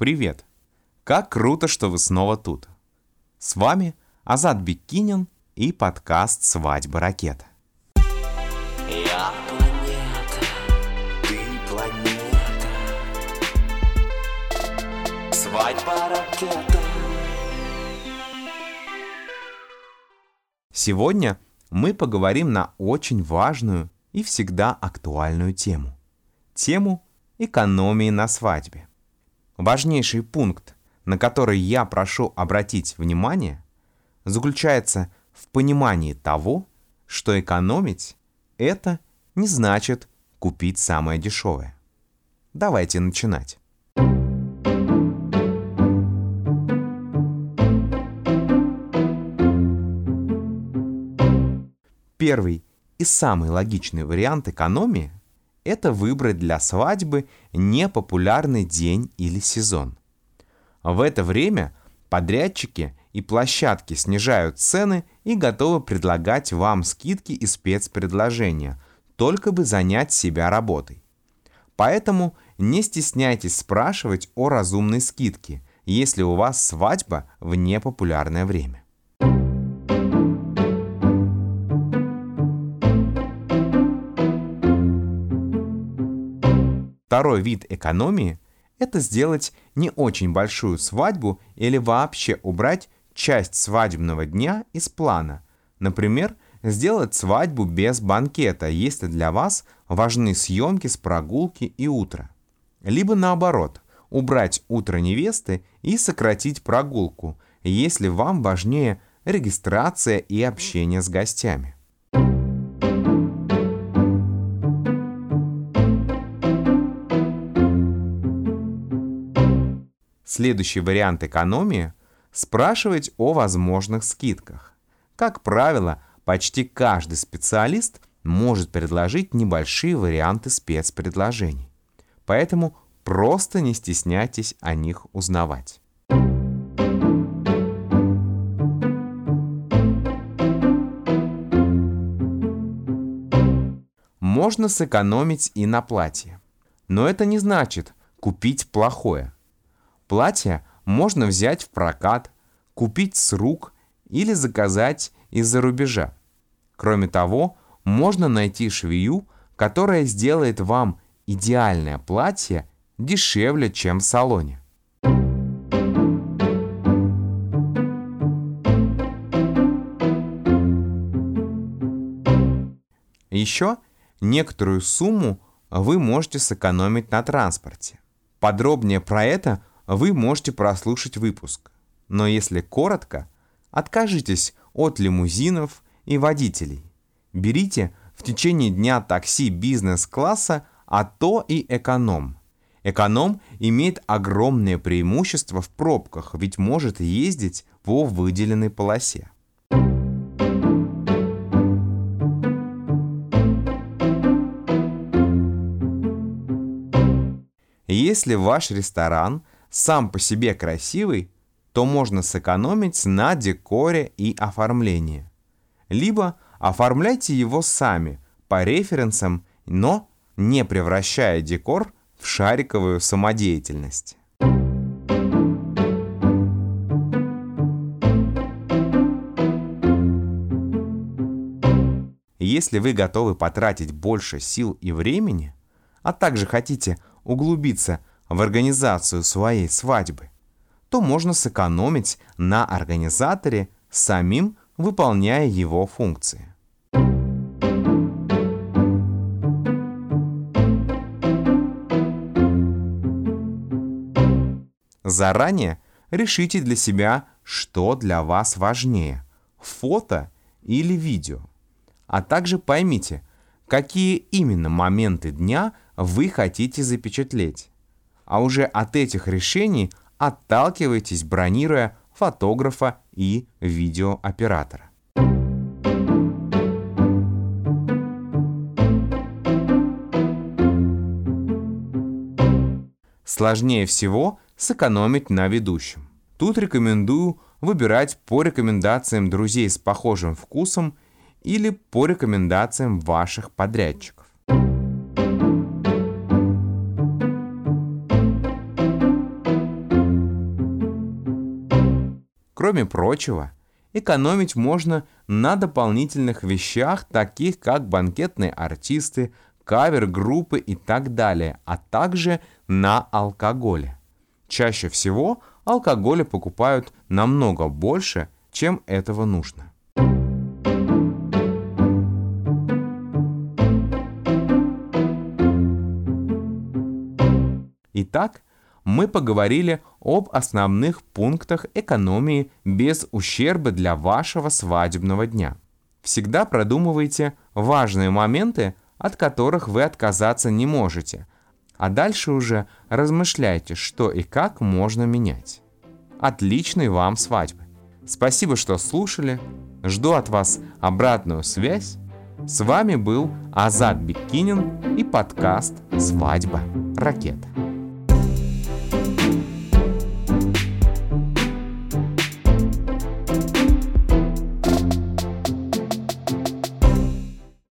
Привет! Как круто, что вы снова тут. С вами Азат Бекинин и подкаст «Свадьба ракета». Я планета, ты планета. Свадьба ракета. Сегодня мы поговорим на очень важную и всегда актуальную тему. Тему экономии на свадьбе. Важнейший пункт, на который я прошу обратить внимание, заключается в понимании того, что экономить – это не значит купить самое дешевое. Давайте начинать. Первый и самый логичный вариант экономии это выбрать для свадьбы непопулярный день или сезон. В это время подрядчики и площадки снижают цены и готовы предлагать вам скидки и спецпредложения, только бы занять себя работой. Поэтому не стесняйтесь спрашивать о разумной скидке, если у вас свадьба в непопулярное время. Второй вид экономии – это сделать не очень большую свадьбу или вообще убрать часть свадебного дня из плана. Например, сделать свадьбу без банкета, если для вас важны съемки с прогулки и утра. Либо наоборот, убрать утро невесты и сократить прогулку, если вам важнее регистрация и общение с гостями. Следующий вариант экономии – спрашивать о возможных скидках. Как правило, почти каждый специалист может предложить небольшие варианты спецпредложений. Поэтому просто не стесняйтесь о них узнавать. Можно сэкономить и на платье. Но это не значит купить плохое – Платье можно взять в прокат, купить с рук или заказать из-за рубежа. Кроме того, можно найти швею, которая сделает вам идеальное платье дешевле, чем в салоне. Еще некоторую сумму вы можете сэкономить на транспорте. Подробнее про это вы можете прослушать выпуск. Но если коротко, откажитесь от лимузинов и водителей. Берите в течение дня такси бизнес-класса, а то и эконом. Эконом имеет огромное преимущество в пробках, ведь может ездить по выделенной полосе. Если ваш ресторан сам по себе красивый, то можно сэкономить на декоре и оформлении. Либо оформляйте его сами по референсам, но не превращая декор в шариковую самодеятельность. Если вы готовы потратить больше сил и времени, а также хотите углубиться в организацию своей свадьбы, то можно сэкономить на организаторе, самим выполняя его функции. Заранее решите для себя, что для вас важнее – фото или видео. А также поймите, какие именно моменты дня вы хотите запечатлеть а уже от этих решений отталкивайтесь, бронируя фотографа и видеооператора. Сложнее всего сэкономить на ведущем. Тут рекомендую выбирать по рекомендациям друзей с похожим вкусом или по рекомендациям ваших подрядчиков. Кроме прочего, экономить можно на дополнительных вещах, таких как банкетные артисты, кавер-группы и так далее, а также на алкоголе. Чаще всего алкоголя покупают намного больше, чем этого нужно. Итак, мы поговорили об основных пунктах экономии без ущерба для вашего свадебного дня. Всегда продумывайте важные моменты, от которых вы отказаться не можете, а дальше уже размышляйте, что и как можно менять. Отличной вам свадьбы! Спасибо, что слушали. Жду от вас обратную связь. С вами был Азат Беккинин и подкаст «Свадьба. Ракета».